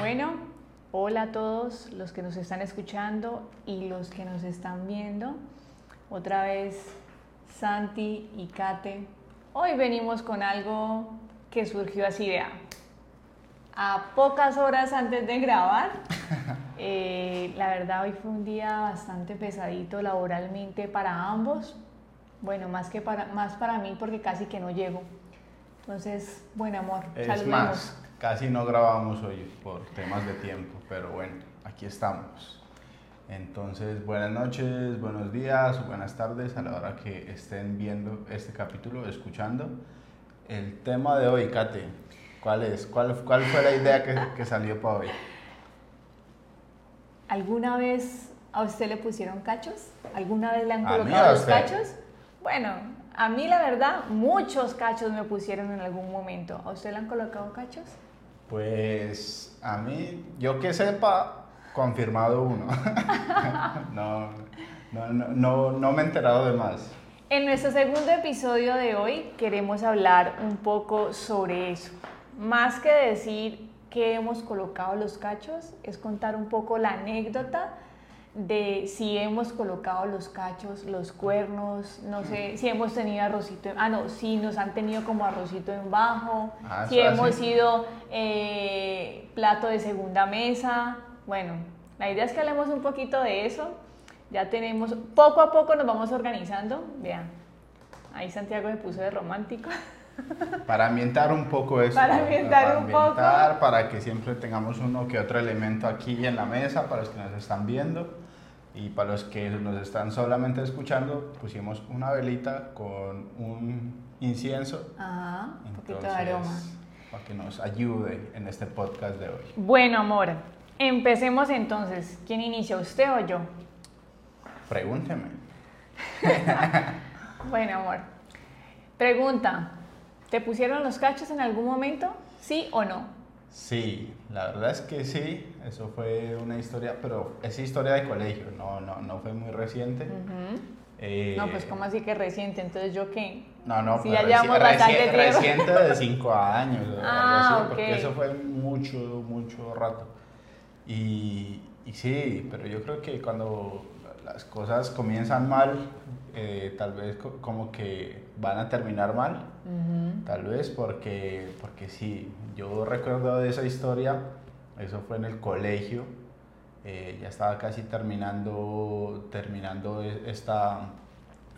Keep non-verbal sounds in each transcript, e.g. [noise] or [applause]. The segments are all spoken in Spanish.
Bueno, hola a todos los que nos están escuchando y los que nos están viendo. Otra vez Santi y Kate. Hoy venimos con algo que surgió así de a pocas horas antes de grabar. [laughs] Eh, la verdad hoy fue un día bastante pesadito laboralmente para ambos. Bueno, más que para más para mí porque casi que no llego. Entonces, buen amor. Es saludemos. más, casi no grabamos hoy por temas de tiempo, pero bueno, aquí estamos. Entonces, buenas noches, buenos días, buenas tardes a la hora que estén viendo este capítulo, escuchando. El tema de hoy, Kate, ¿cuál es? ¿Cuál, cuál fue la idea que, que salió para hoy? ¿Alguna vez a usted le pusieron cachos? ¿Alguna vez le han colocado los cachos? Bueno, a mí la verdad, muchos cachos me pusieron en algún momento. ¿A usted le han colocado cachos? Pues a mí, yo que sepa, confirmado uno. [laughs] no, no, no, no, me he enterado de más. En nuestro segundo episodio de hoy queremos hablar un poco sobre eso. Más que decir que hemos colocado los cachos, es contar un poco la anécdota de si hemos colocado los cachos, los cuernos, no sé, si hemos tenido arrocito, en- ah no, si nos han tenido como arrocito en bajo, Ah, si hemos así. sido eh, plato de segunda mesa. Bueno, la idea es que hablemos un poquito de eso. Ya tenemos, poco a poco nos vamos organizando. Vean, ahí Santiago me puso de romántico. [laughs] Para ambientar un poco eso. Para ¿no? ambientar un poco. ambientar, Para que siempre tengamos uno que otro elemento aquí en la mesa para los que nos están viendo. Y para los que nos están solamente escuchando, pusimos una velita con un incienso. Ajá, un poquito de aroma. Para que nos ayude en este podcast de hoy. Bueno, amor, empecemos entonces. ¿Quién inicia, usted o yo? Pregúnteme. [laughs] Bueno, amor. Pregunta, ¿te pusieron los cachos en algún momento? ¿Sí o no? Sí, la verdad es que sí. Eso fue una historia, pero es historia de colegio, no, no, no fue muy reciente. Eh, No, pues como así que reciente, entonces yo qué. No, no, Si pero ya llevamos reci- bastante reci- tiempo. reciente de 5 años. Ah, así, ok. Porque eso fue mucho, mucho rato. Y, y sí, pero yo creo que cuando las cosas comienzan mal, eh, tal vez co- como que van a terminar mal. Ujú. Tal vez porque, porque sí, yo recuerdo de esa historia, eso fue en el colegio, eh, ya estaba casi terminando, terminando e- esta,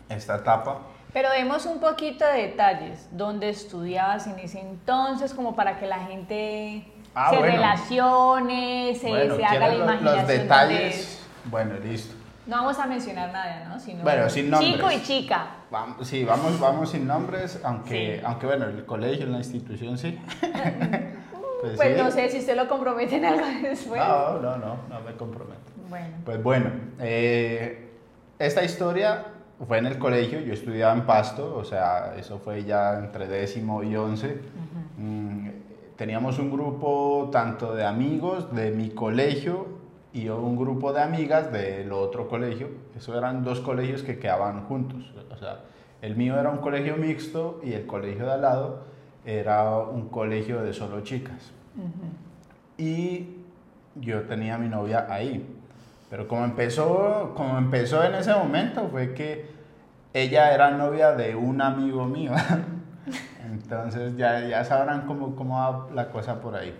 esta etapa. Pero demos un poquito de detalles. ¿Dónde estudiabas en ese entonces? Como para que la gente Ah, se bueno. relacione, se, bueno, se haga la ¿quieren lo- imaginación. los de- detalles? Bueno, listo. No vamos a mencionar nada, ¿no? Sino Bueno, sin nombres. Chico y chica. Vamos, sí, vamos, vamos sin nombres, aunque, Sí. aunque bueno, el colegio, la institución sí. [laughs] Pues Pues sí. no sé si usted lo compromete en algo después. No, no, no, no me comprometo. Bueno. Pues bueno, eh, esta historia fue en el colegio, yo estudiaba en Pasto, o sea, eso fue ya entre décimo y once. Mm, teníamos un grupo tanto de amigos de mi colegio y un grupo de amigas del otro colegio. Eso eran dos colegios que quedaban juntos. O sea, el mío era un colegio mixto y el colegio de al lado era un colegio de solo chicas y yo tenía a mi novia ahí. Pero como empezó, como empezó en ese momento fue que ella era novia de un amigo mío. [laughs] Entonces ya, ya sabrán cómo, cómo va la cosa por ahí.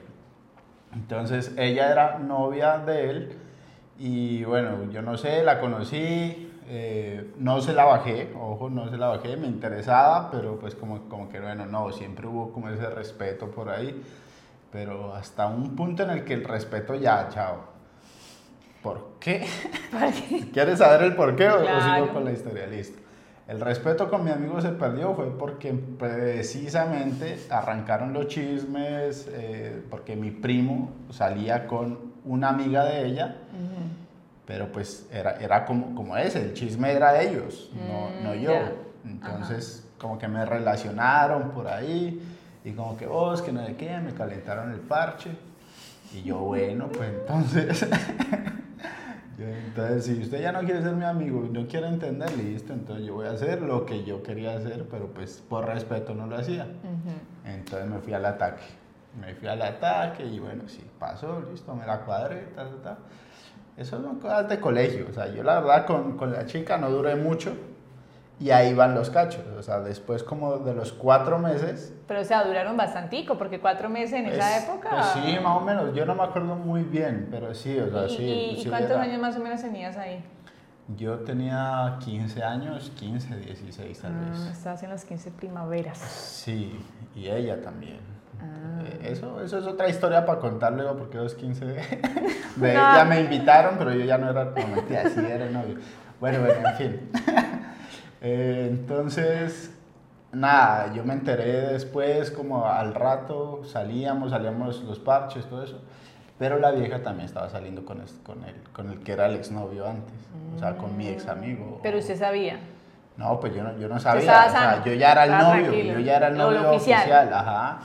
Entonces ella era novia de él y bueno, yo no sé, la conocí, eh, no se la bajé, ojo, no se la bajé, me interesaba, pero pues como, como que bueno, no, siempre hubo como ese respeto por ahí, pero hasta un punto en el que el respeto ya, chao. ¿Por qué? [laughs] ¿Quieres saber el por qué o- o Claro. sigo con la historia? Listo. El respeto con mi amigo se perdió fue porque precisamente arrancaron los chismes, eh, porque mi primo salía con una amiga de ella, pero pues era, era como, como ese, el chisme era de ellos, no, no Mm, yo. Entonces como que me relacionaron por ahí y como que, oh, es que no sé qué, me calentaron el parche. Y yo, bueno, pues entonces... [laughs] Entonces, si usted ya no quiere ser mi amigo y no quiere entender, listo, entonces yo voy a hacer lo que yo quería hacer, pero pues por respeto no lo hacía. Entonces me fui al ataque. Me fui al ataque y bueno, sí, pasó, listo, me la cuadré, ta, ta, ta. Eso son cosas de colegio. O sea, yo la verdad con, con la chica no duré mucho y ahí van los cachos. O sea, después como de los cuatro meses. Pero o sea, duraron bastantico, porque cuatro meses en esa pues, época. Pues sí, más o menos. Yo no me acuerdo muy bien, pero sí, o sea, ¿Y, sí. y- sí cuántos era- años más o menos tenías ahí? Yo tenía 15 años, 15, 16 tal Ah, vez. estabas en las 15 primaveras. Sí, y ella también. Ah. Eh, Eso, eso es otra historia para contar luego, porque los 15 de, de- No. ya me invitaron, pero yo ya no era, no mentira, sí era el novio. Bueno, bueno, en fin. Eh, entonces, nada, yo me enteré después, como al rato, salíamos, salíamos los parches, todo eso. Pero la vieja también estaba saliendo con, con, el, con el que era el exnovio antes, o sea, con mi ex amigo. Pero usted sabía. No, pues yo no, yo no sabía. o sea, yo ya era el novio, tranquilo. yo ya era el novio oficial. oficial. ajá.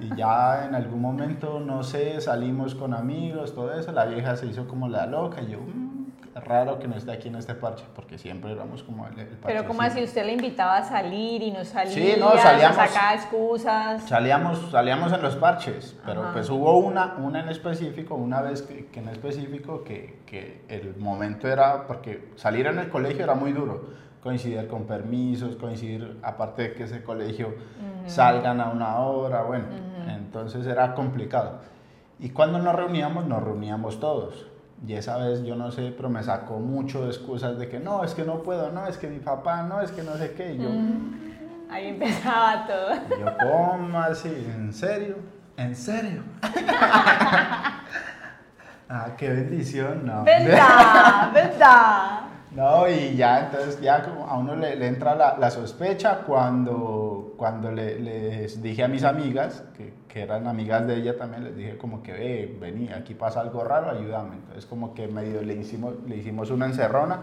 Y ya en algún momento, no sé, salimos con amigos, todo eso. La vieja se hizo como la loca. Y yo, "Mm, raro que no esté aquí en este parche, porque siempre éramos como el, el Pero como así, usted le invitaba a salir y no salía, Sí, no, salíamos. sacaba excusas. Salíamos, salíamos en los parches, pero Ajá. pues hubo una, una en específico, una vez que, que en específico que, que el momento era, porque salir en el colegio era muy duro, coincidir con permisos, coincidir, aparte de que ese colegio salgan a una hora, bueno, entonces era complicado. Y cuando nos reuníamos, nos reuníamos todos. Y esa vez yo no sé, pero me sacó mucho de excusas de que no, es que no puedo, no, es que mi papá, no, es que no sé qué. Y yo, Ahí empezaba todo. y yo, ¿cómo así? ¿En serio? ¿En serio? [laughs] ah, qué bendición, no. ¿Verdad? [laughs] ¿Verdad? No, y ya, entonces ya como a uno le, le entra la, la sospecha cuando, cuando le, les dije a mis amigas, que, que eran amigas de ella también, les dije como que, ve, vení, aquí pasa algo raro, ayúdame. Entonces como que medio le hicimos, le hicimos una encerrona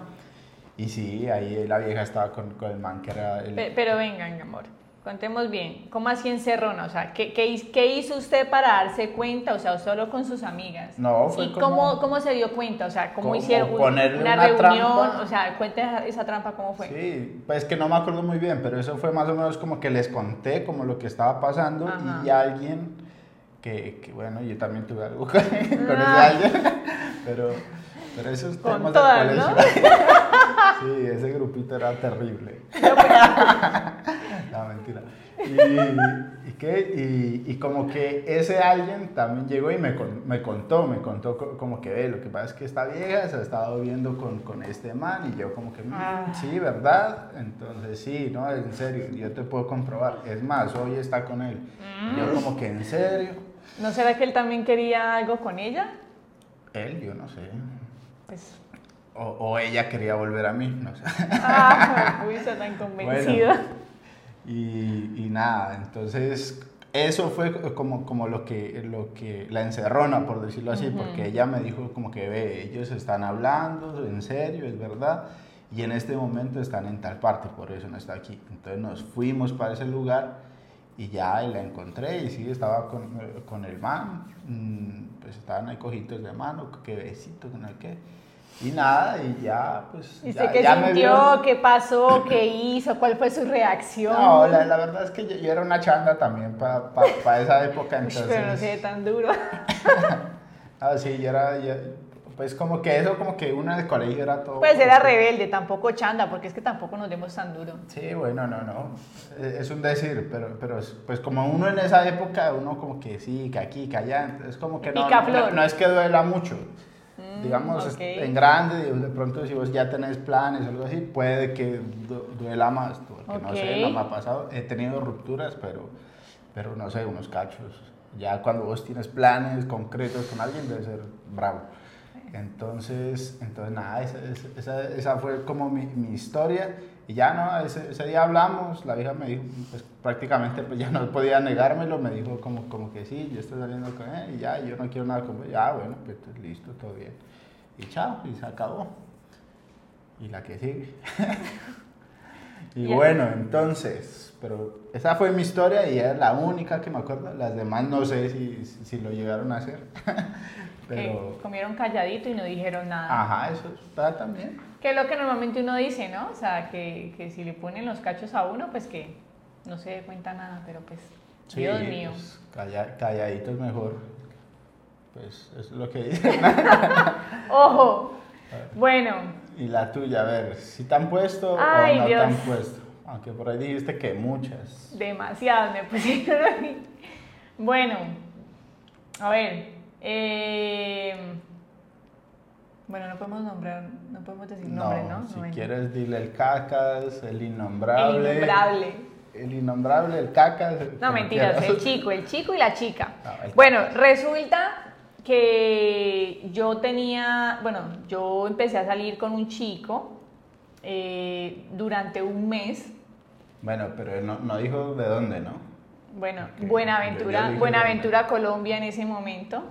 y sí, ahí la vieja estaba con, con el man que era el... Pe- Pero vengan, amor, contemos bien. ¿Cómo así encerrona? O sea, ¿qué, qué, qué hizo usted para darse cuenta? O sea, solo con sus amigas. No, fue ¿Y como- cómo, cómo se dio cuenta? O sea, ¿cómo Como hicieron un- una, una reunión? trampa. O sea, cuente esa, esa trampa cómo fue. Sí, pues que no me acuerdo muy bien, pero eso fue más o menos como que les conté como lo que estaba pasando Ajá. y alguien que, que, bueno, yo también tuve algo [laughs] con, Ah. ese alguien, pero, pero esos Con temas todas, del ¿no? colegio. [laughs] Sí, ese grupito era terrible. [laughs] No, mentira. Y, y? Y, y como que ese alguien también llegó y me, me contó, me contó co- como que ve, lo que pasa es que esta vieja se ha estado viendo con, con este man y yo como que, "Mm, Ah. sí, ¿verdad? Entonces sí, no, en serio, yo te puedo comprobar. Es más, hoy está con él. Yo como que, ¿en serio? ¿No será que él también quería algo con ella? Él, yo no sé. Pues, O, o ella quería volver a mí, no sé. ah, [laughs] tan convencido. Y, y nada, entonces eso fue como, como lo, que, lo que la encerrona, por decirlo así, porque ella me dijo como que ve, ellos están hablando, en serio, es verdad, y en este momento están en tal parte, por eso no está aquí. Entonces nos fuimos para ese lugar y ya y la encontré y sí, estaba con, eh, con el man, mm, pues estaban ahí cojitos de mano, que besito, que no sé qué. Y nada, y ya, pues. ¿Y ya- usted qué ya me sintió? vio- ¿Qué pasó? ¿Qué hizo? ¿Cuál fue su reacción? no, la, la verdad es que yo, yo era una chanda también para esa época, [laughs] Uy, entonces... pero no ve tan duro. [laughs] Ah, sí, yo era... yo- pues como que eso, como que en el colegio era todo... Pues era rebelde, tampoco chanda, porque es que tampoco nos demos tan duro. Sí, bueno, no, no. Es es un decir, pero, pero es- pues como uno en esa época, uno como que sí, que aquí, que allá, entonces como que no, no, Picaflor. no es que duela mucho. Digamos, ok. en grande, de pronto si vos ya tenés planes o algo así, puede que du- duela más, porque no sé, no me ha pasado. He tenido rupturas, pero, pero no sé, unos cachos. Ya cuando vos tienes planes concretos con alguien, debe ser bravo. Entonces, entonces nada, esa, esa- esa, fue como mi, mi historia. Y ya no, ese, ese día hablamos, la vieja me dijo, pues prácticamente pues ya no podía negármelo, me dijo como, como que sí, yo estoy saliendo con él y ya, yo no quiero nada con él. Ya, bueno, pues listo, todo bien. Y chao, y se acabó. Y la que sigue. [laughs] y Ya. bueno, entonces, pero esa fue mi historia y es la única que me acuerdo. Las demás no sé si, si lo llegaron a hacer. [laughs] Que pero, comieron calladito y no dijeron nada. ajá, eso está también. Que es lo que normalmente uno dice, ¿no? O sea, que, que si le ponen los cachos a uno, pues que no se dé cuenta nada, pero pues Sí, Dios mío. pues, calla- calladito es mejor. Pues es lo que dicen. [laughs] Ojo. Bueno, y la tuya, a ver, si te han puesto Ay, o no Dios. te han puesto. Aunque por ahí dijiste que muchas. demasiado me pusieron a [laughs] mí. Bueno, a ver. eh, bueno, no podemos nombrar, no podemos decir nombre, ¿no? si No, quieres dile el cacas, el El innombrable. innombrable. El innombrable, el cacas. No, como mentiras, el chico, el chico y la chica. No, el Bueno, resulta que yo tenía, bueno, yo empecé a salir con un chico eh, durante un mes. Bueno, pero no, no dijo de dónde, ¿no? Bueno, Ok, yo Buenaventura, Buenaventura, Colombia en ese momento.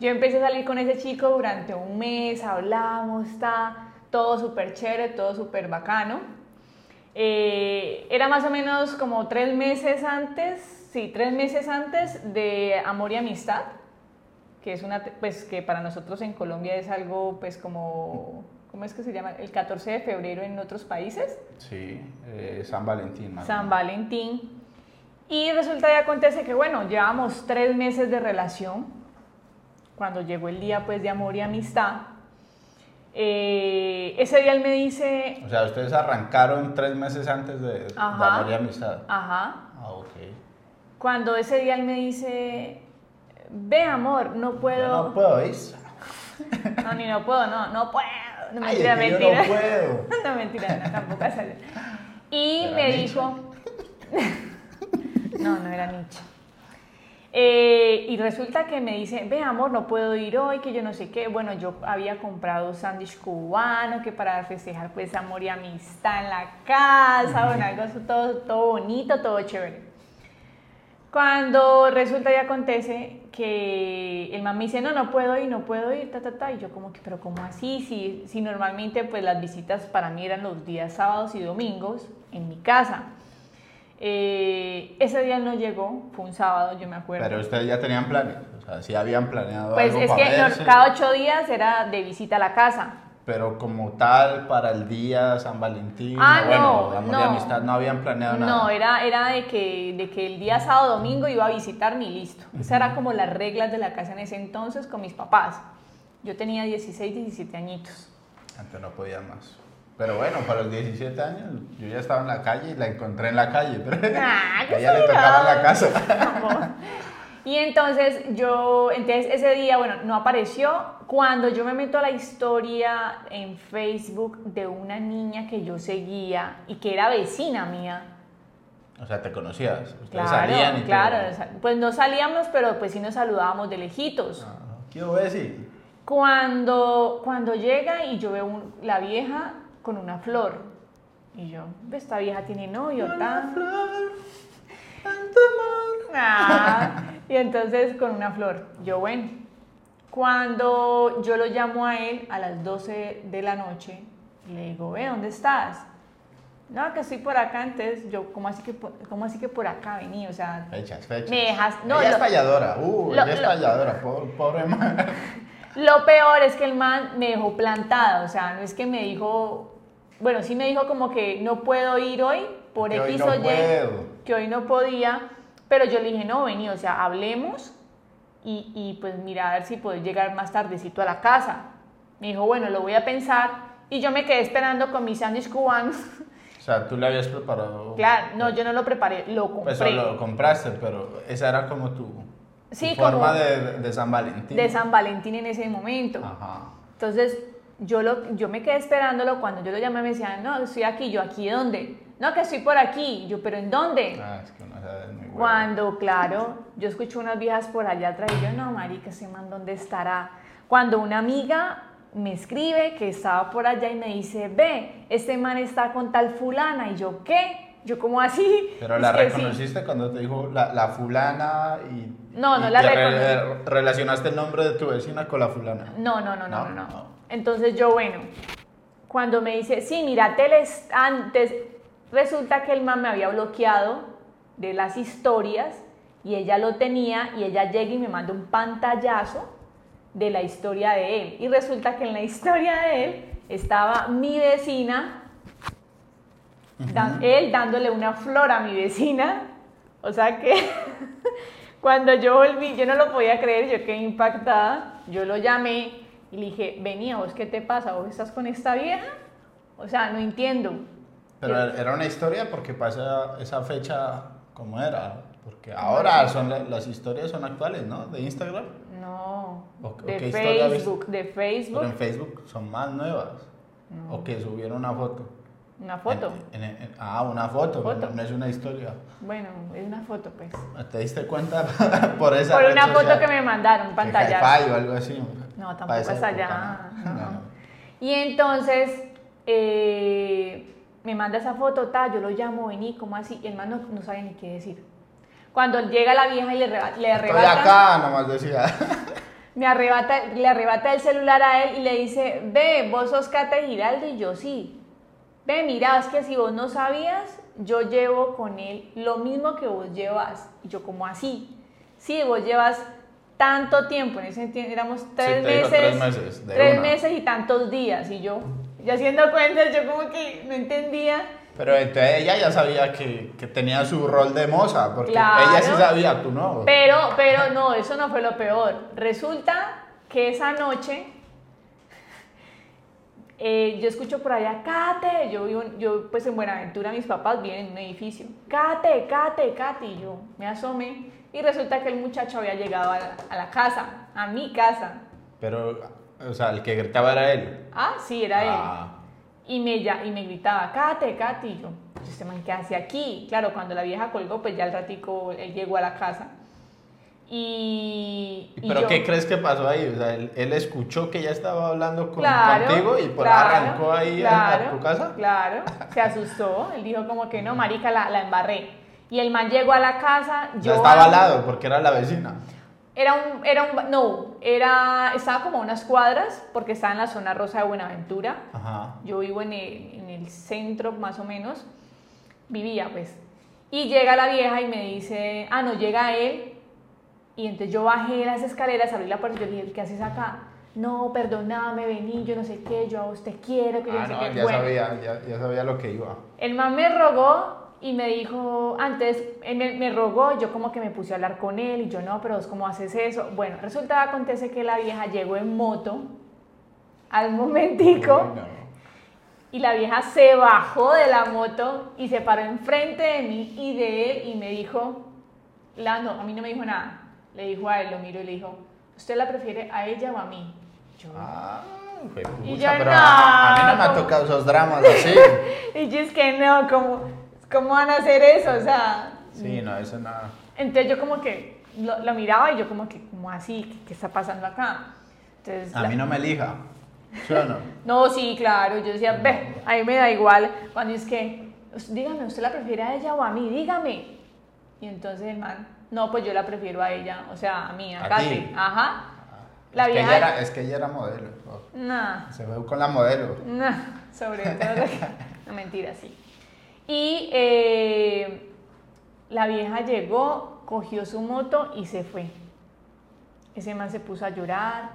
Yo empecé a salir con ese chico durante un mes, hablamos, está todo súper chévere, todo súper bacano. Eh, era más o menos como tres meses antes, sí, tres meses antes de Amor y Amistad, que es una, pues que para nosotros en Colombia es algo, pues como, ¿cómo es que se llama? El 14 de febrero en otros países. Sí, eh, San Valentín. más San. Valentín. Y resulta y acontece que, bueno, llevamos tres meses de relación, cuando llegó el día pues de amor y amistad. eh, ese día él me dice, O sea, ustedes arrancaron tres meses antes de, de amor y amistad. ajá, Ah, ok. cuando ese día él me dice, ve amor, no Yo puedo, no puedo ir. [laughs] no, ni no puedo, no, no puedo, no Ay, mentira, es que yo mentira. no puedo. [laughs] no, mentira, no, tampoco así. Y me Nietzsche. dijo, [laughs] no, no era Nietzsche. Eh, y resulta que me dice, ve amor, no puedo ir hoy, que yo no sé qué. Bueno, yo había comprado sándwich cubano, que para festejar pues amor y amistad en la casa, bueno, algo todo, todo bonito, todo chévere. Cuando resulta y acontece que el man me dice, no, no puedo ir, no puedo ir, ta, ta, ta, y yo como que, pero ¿cómo así? Si, si normalmente pues las visitas para mí eran los días sábados y domingos en mi casa. Eh, ese día no llegó, fue un sábado, yo me acuerdo. Pero ustedes ya tenían planes. O sea, sí habían planeado pues algo es para que verse, cada ocho días era de visita a la casa. Pero como tal, para el día San Valentín, Ah, bueno, no, amistad, no habían planeado nada. No, era, era de, que, de que el día sábado domingo iba a visitarme y listo. Esas eran como las reglas de la casa en ese entonces con mis papás. Yo tenía 16, 17 añitos. Antes no podía más. Pero bueno, para los 17 años, yo ya estaba en la calle y la encontré en la calle. Pero Ah, [laughs] a ella le tocaba en la casa. [laughs] Y entonces yo, entonces ese día, bueno, no apareció. Cuando yo me meto a la historia en Facebook de una niña que yo seguía y que era vecina mía. O sea, te conocías. Ustedes Claro, salían y claro. todo. Pues no salíamos, pero pues sí nos saludábamos de lejitos. Ah, ¿Qué voy a decir? Cuando, cuando llega y yo veo un- la vieja con una flor. Y yo, esta vieja tiene novio, tan. Ah, y entonces con una flor. Yo, bueno. Cuando yo lo llamo a él a las 12 de la noche, le digo, ve, ¿dónde estás? No, que estoy por acá, entonces yo, ¿cómo así que por, cómo así que por acá vení? O sea, Fechas, fechas. Me dejas- no, ella es lo- falladora. Uh, lo- ella es lo- falladora. Pobre, pobre man. [laughs] Lo peor es que el man me dejó plantada, o sea, no es que me dijo, bueno, sí me dijo como que no puedo ir hoy por Que X no o Y, puedo. que hoy no podía, pero yo le dije, no, vení, o sea, hablemos y, y pues mira a ver si puedes llegar más tardecito a la casa. Me dijo, bueno, lo voy a pensar y yo me quedé esperando con mis sándwich cubanos. O sea, tú le habías preparado. claro, no, yo no lo preparé, lo compré. Pues lo compraste, pero esa era como tu, tu Sí, forma como- de, de San Valentín. de San Valentín en ese momento. Ajá. Entonces, yo, lo, yo me quedé esperándolo. Cuando yo lo llamé, me decían, no, estoy aquí. Yo, ¿aquí dónde? No, que estoy por aquí. Yo, ¿pero en dónde? Ah, es que uno sabe, es muy bueno. Cuando, claro, yo escucho unas viejas por allá atrás y yo, no, marica, ese man, ¿dónde estará? Cuando una amiga me escribe que estaba por allá y me dice, ve, este man está con tal fulana. Y yo, ¿qué? Yo, ¿cómo así? Pero la sí. reconociste cuando te dijo la, la fulana y. No, no y la reconocí. relacionaste el nombre de tu vecina con la fulana. No, no, no, no, No, no, no. Entonces yo, bueno, cuando me dice, sí, mira, antes, resulta que el man me había bloqueado de las historias y ella lo tenía y ella llega y me manda un pantallazo de la historia de él. Y resulta que en la historia de él estaba mi vecina, él dándole una flor a mi vecina O sea que [laughs] cuando yo volví, yo no lo podía creer, yo quedé impactada. Yo lo llamé y le dije, venía, ¿vos qué te pasa? ¿Vos estás con esta vieja? O sea, no entiendo. Pero era una historia porque pasa esa fecha como era. Porque ahora son la- las historias son actuales, ¿no? De Instagram. No, ¿O- o de qué? Facebook, de Facebook, Pero en Facebook son más nuevas. O que subieron una foto. una foto. En- en- en- ah, una foto, Foto. No, es una historia. Bueno, es una foto pues. ¿Te diste cuenta [laughs] por esa Por una foto social? que me mandaron, hi-fi o algo así. No, tampoco es allá. no. No. Y entonces eh, me manda esa foto, ta, yo lo llamo, vení, ¿cómo así? Y el man no, no sabe ni qué decir. Cuando llega la vieja y le, arreba- le Estoy arrebata, acá, nomás decía. [laughs] me arrebata, le arrebata el celular a él y le dice, ve, vos sos Cata Giraldo y yo sí. Ve, mira, es que si vos no sabías, yo llevo con él lo mismo que vos llevas. Y yo, como así? Sí, vos llevas tanto tiempo, en ese tiempo éramos tres dijo meses, tres meses, tres una. meses y tantos días. Y yo, ya haciendo cuentas, yo como que no entendía. Pero entonces ella ya sabía que, que tenía su rol de moza, porque Claro. ella sí sabía, tú no. Pero, pero no, eso no fue lo peor. Resulta que esa noche eh, yo escucho por allá, Cate, yo vivo, yo pues en Buenaventura mis papás viven en un edificio, Cate, Cate, Cate, y yo me asomé y resulta que el muchacho había llegado a la, a la casa, a mi casa. Pero, o sea, el que gritaba era él. Ah, sí, era él. Ah, Y me, ya, y me gritaba, Cate, Cate, y yo, este man, ¿qué hace aquí? Claro, cuando la vieja colgó, pues ya al ratico él llegó a la casa. Y, y ¿Pero yo- qué crees que pasó ahí? O sea, él, él escuchó que ella estaba hablando con, Claro, contigo y por claro, arrancó ahí claro, a, tu casa. Claro, se asustó. Él dijo como que no, marica, la, la embarré. Y el man llegó a la casa, yo... Ya estaba al lado, porque era la vecina. Era un, era un, no, era, estaba como a unas cuadras, porque estaba en la zona rosa de Buenaventura. Ajá. Yo vivo en el, en el centro, más o menos. Vivía, pues. Y llega la vieja y me dice, ah, no, llega él. Y entonces yo bajé las escaleras, abrí la puerta y yo le dije, ¿qué haces acá? No, perdóname, vení, yo no sé qué, yo a usted quiero, que yo Ah, no sé no, qué. ya Bueno, sabía, ya, ya sabía lo que iba. el man me rogó y me dijo, antes, me, me rogó, yo como que me puse a hablar con él y yo no, pero ¿cómo haces eso? Bueno, resulta, acontece que la vieja llegó en moto al [laughs] momentico. No. Y la vieja se bajó de la moto y se paró enfrente de mí y de él y me dijo, la, no, a mí no me dijo nada. Le dijo a él, lo miro y le dijo, ¿usted la prefiere a ella o a mí? Yo, Ah, fue Y pucha, yo, pero no, a, a mí no me ha tocado esos dramas así. [laughs] Y yo es que no, ¿cómo, ¿cómo van a hacer eso? O sea, Sí, no, eso nada. entonces yo como que lo, lo miraba y yo como que, ¿cómo así? ¿Qué, qué está pasando acá? Entonces, A la- mí no me elija. ¿Sí o no? [laughs] No, sí, claro. Yo decía, ve, a mí me da igual. Cuando es que, "Us- dígame, ¿usted la prefiere a ella o a mí? Dígame. Y entonces el man, no, pues yo la prefiero a ella, o sea, a mí, a, ¿A Kate. ti? Ajá. La es, que vieja. ella era, es que ella era modelo. Nah, Se ve con la modelo. nah, sobre todo. [laughs] [laughs] no, mentira, sí. Y eh, la vieja llegó, cogió su moto y se fue. Ese man se puso a llorar,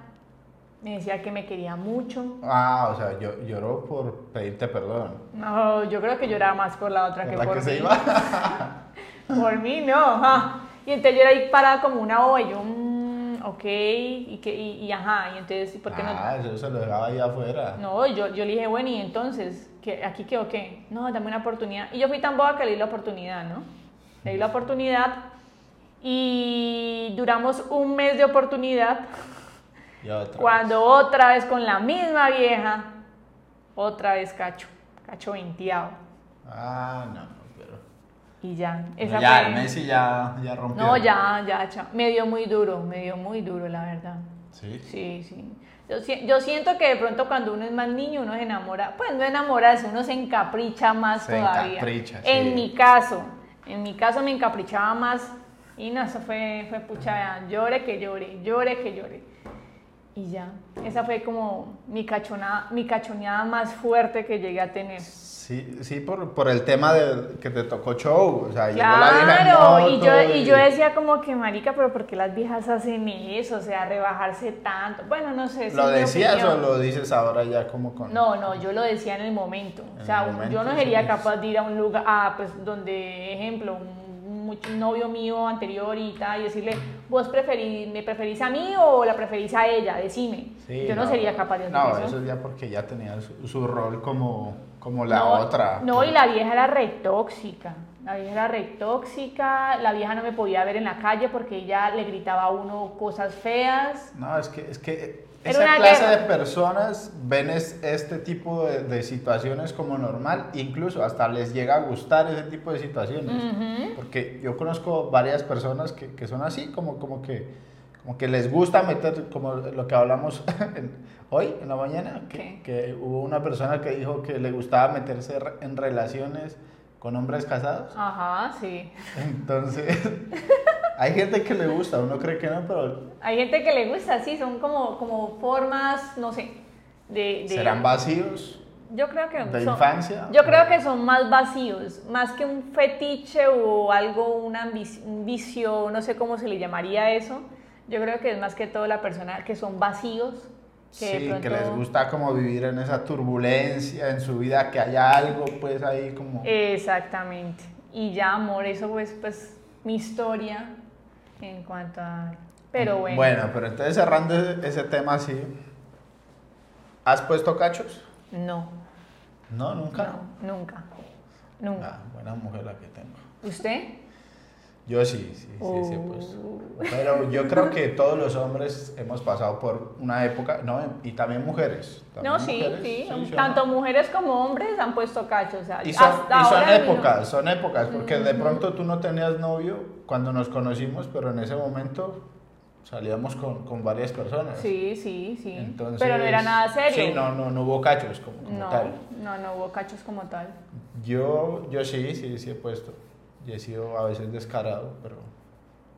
me decía que me quería mucho. Ah, o sea, yo, lloró por pedirte perdón. No, yo creo que lloraba más por la otra que ¿Verdad por que se mí. iba? [laughs] Por mí no. ajá. Y entonces yo era ahí parada como una boba y yo, mm, ok, y, que, y, y ajá, y entonces, ¿por qué ah, eso se lo dejaba ahí afuera. no? No, yo, yo le dije, bueno, y entonces, ¿qué, ¿aquí qué o qué? No, dame una oportunidad. Y yo fui tan boba que le di la oportunidad, ¿no? Le di la oportunidad y duramos un mes de oportunidad Y otra. cuando otra vez con la misma vieja, otra vez cacho, cacho venteado. Ah, no. Y ya, esa ya, fue- el Messi ya, ya rompió. No, ya, ya, cha- me dio muy duro, me dio muy duro, la verdad. Sí. Sí, sí. Yo, si- yo siento que de pronto cuando uno es más niño uno se enamora, pues no enamorarse, uno se encapricha más Se todavía. encapricha, En sí. mi caso, en mi caso me encaprichaba más y no, eso fue, fue pucha, llore que llore, llore que llore. Y ya, esa fue como mi cachonada, mi cachoneada más fuerte que llegué a tener. Sí, sí por, por el tema de que te tocó show. O sea, llegó la en Claro, y yo, moto y yo decía como que, marica, pero ¿por qué las viejas hacen eso? O sea, rebajarse tanto. Bueno, no sé. ¿Lo decías o lo dices ahora ya como con.? No, no, yo lo decía en el momento. En o sea, momento, yo no sí. sería capaz de ir a un lugar, ah, pues donde, ejemplo, un, un novio mío anterior y tal, y decirle, vos preferís, me preferís a mí o la preferís a ella, decime. Yo no, sería capaz de hacer no, eso. No, eso es ya porque ya tenía su, rol como, como la otra. No, y la vieja era re tóxica. La vieja era re tóxica, la vieja no me podía ver en la calle porque ella le gritaba a uno cosas feas. No, es que, es que esa clase de personas ven este tipo de, situaciones como normal, incluso hasta les llega a gustar ese tipo de situaciones. Porque yo conozco varias personas que, que, son así, como, como, que, como que les gusta meter, como lo que hablamos [laughs] hoy en la mañana, que, que, hubo una persona que dijo que le gustaba meterse en relaciones con hombres casados. Ajá, sí. Entonces... [laughs] Hay gente que le gusta, uno cree que no, pero... Hay gente que le gusta, sí, son como, como formas, no sé, de... ¿Serán vacíos? Yo creo que... ¿De infancia? Yo creo que son más vacíos, más que un fetiche o algo, una, un vicio, no sé cómo se le llamaría eso. Yo creo que es más que todo la persona que son vacíos. Que sí, que les gusta como vivir en esa turbulencia en su vida, que haya algo pues ahí como... Exactamente. Y ya, amor, eso pues, pues mi historia en cuanto a... Pero bueno. Bueno, pero entonces cerrando ese tema así, ¿has puesto cachos? No. ¿No? ¿Nunca? No, nunca. Nunca. Ah, buena mujer la que tengo. ¿Usted? Yo sí, sí, sí, sí, pues. Pero yo creo que todos los hombres hemos pasado por una época, ¿no? Y también mujeres. no, sí, sí, Tanto mujeres como hombres han puesto cachos. O sea, y son, y son épocas, son épocas, porque de pronto tú no tenías novio cuando nos conocimos, pero en ese momento salíamos con, con varias personas. Sí, sí, sí. Entonces, pero no era nada serio. Sí, no, no, no hubo cachos como, como tal. No, no hubo cachos como tal. Yo, yo sí, sí, sí he puesto y he sido a veces descarado, pero,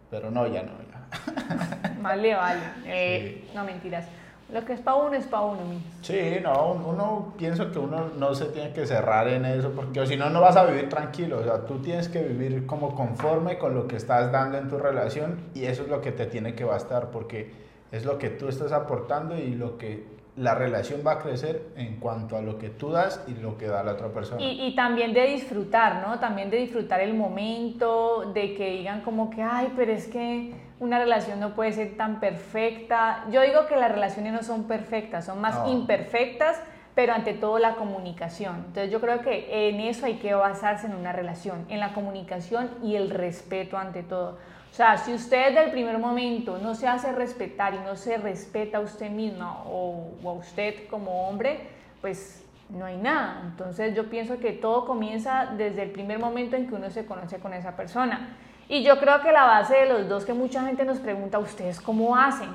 pero no, ya no, ya. [laughs] Vale, vale. Eh, no, mentiras. Lo que es para uno es para uno mismo. Sí, no, uno pienso que uno no se tiene que cerrar en eso, porque si no, no vas a vivir tranquilo. O sea, tú tienes que vivir como conforme con lo que estás dando en tu relación y eso es lo que te tiene que bastar, porque es lo que tú estás aportando y lo que la relación va a crecer en cuanto a lo que tú das y lo que da la otra persona. Y, también de disfrutar, ¿no? También de disfrutar el momento, de que digan como que, ay, pero es que una relación no puede ser tan perfecta. Yo digo que las relaciones no son perfectas, son más imperfectas, pero ante todo la comunicación. Entonces yo creo que en eso hay que basarse en una relación, en la comunicación y el respeto ante todo. O sea, si usted desde el primer momento no se hace respetar y no se respeta a usted misma o, a usted como hombre, pues no hay nada. Entonces yo pienso que todo comienza desde el primer momento en que uno se conoce con esa persona. Y yo creo que la base de los dos que mucha gente nos pregunta, ¿ustedes cómo hacen?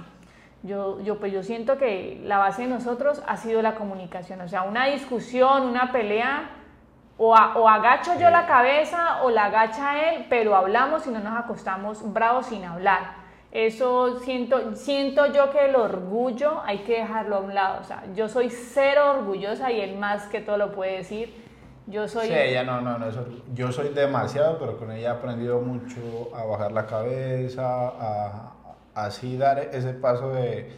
Yo, yo, pues yo siento que la base de nosotros ha sido la comunicación. O sea, una discusión, una pelea, o, agacho yo la cabeza o la agacha él, pero hablamos y no nos acostamos bravos sin hablar. Eso siento, siento yo que el orgullo hay que dejarlo a un lado. O sea, yo soy cero orgullosa y él más que todo lo puede decir. Yo soy... Sí, ella no, no, no, yo soy demasiado, pero con ella he aprendido mucho a bajar la cabeza, a así dar ese paso de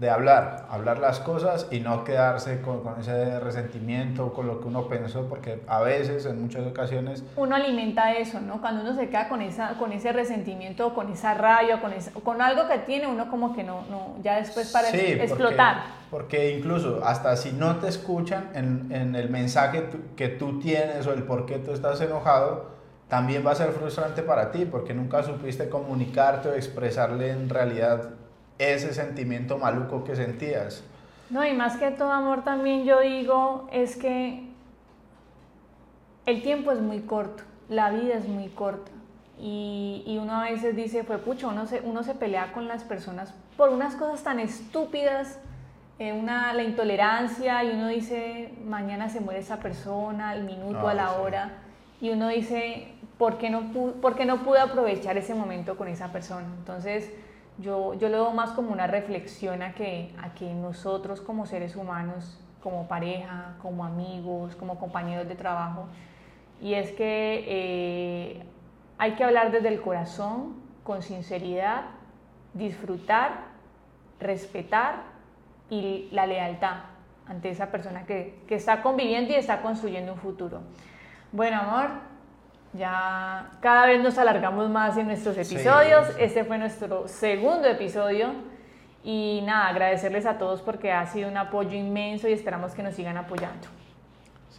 de hablar, hablar las cosas y no quedarse con, con, ese resentimiento, con lo que uno pensó, porque a veces, en muchas ocasiones... Uno alimenta eso, ¿no? Cuando uno se queda con, esa, con ese resentimiento, con esa rabia, con, con algo que tiene, uno como que no, no ya después para explotar. Porque, incluso hasta si no te escuchan en, en el mensaje que tú tienes o el por qué tú estás enojado, también va a ser frustrante para ti, porque nunca supiste comunicarte o expresarle en realidad ese sentimiento maluco que sentías. No, y más que todo amor también yo digo es que el tiempo es muy corto, la vida es muy corta. Y, y uno a veces dice, fue pucho, uno se, uno se pelea con las personas por unas cosas tan estúpidas, eh, una, la intolerancia, y uno dice, mañana se muere esa persona, al minuto, a la hora, y uno dice, ¿por qué, no, ¿por qué no pude aprovechar ese momento con esa persona? Entonces, yo, yo lo veo más como una reflexión a que, a que nosotros como seres humanos, como pareja, como amigos, como compañeros de trabajo, y es que eh, hay que hablar desde el corazón, con sinceridad, disfrutar, respetar y la lealtad ante esa persona que, que está conviviendo y está construyendo un futuro. Bueno, amor, Ya cada vez nos alargamos más en nuestros episodios. Este fue nuestro segundo episodio. Y nada, agradecerles a todos porque ha sido un apoyo inmenso y esperamos que nos sigan apoyando.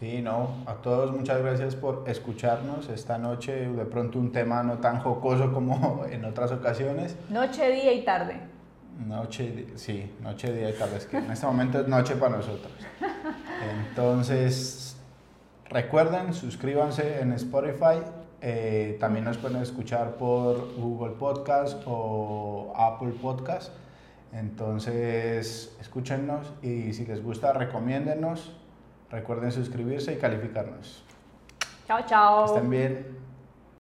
Sí, no, a todos muchas gracias por escucharnos esta noche. De pronto un tema no tan jocoso como [laughs] en otras ocasiones. Noche, día y tarde. Noche, sí, noche, día y tarde. Es que en este momento es noche para nosotros. [laughs] Entonces, recuerden, suscríbanse en Spotify. Eh, también nos pueden escuchar por Google Podcast o Apple Podcast. Entonces, escúchenos y si les gusta, recomiéndennos. Recuerden suscribirse y calificarnos. Chao, chao. Estén bien.